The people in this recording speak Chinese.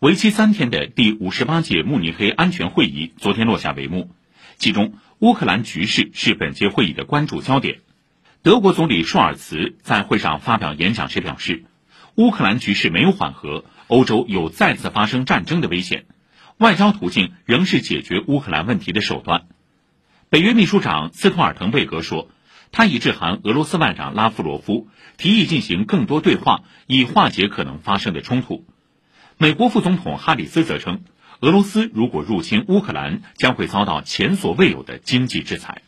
为期三天的第五十八届慕尼黑安全会议昨天落下帷幕，其中乌克兰局势是本届会议的关注焦点。德国总理舒尔茨在会上发表演讲时表示，乌克兰局势没有缓和，欧洲有再次发生战争的危险，外交途径仍是解决乌克兰问题的手段。北约秘书长斯托尔滕贝格说，他已致函俄罗斯外长拉夫罗夫，提议进行更多对话，以化解可能发生的冲突。美国副总统哈里斯则称，俄罗斯如果入侵乌克兰，将会遭到前所未有的经济制裁。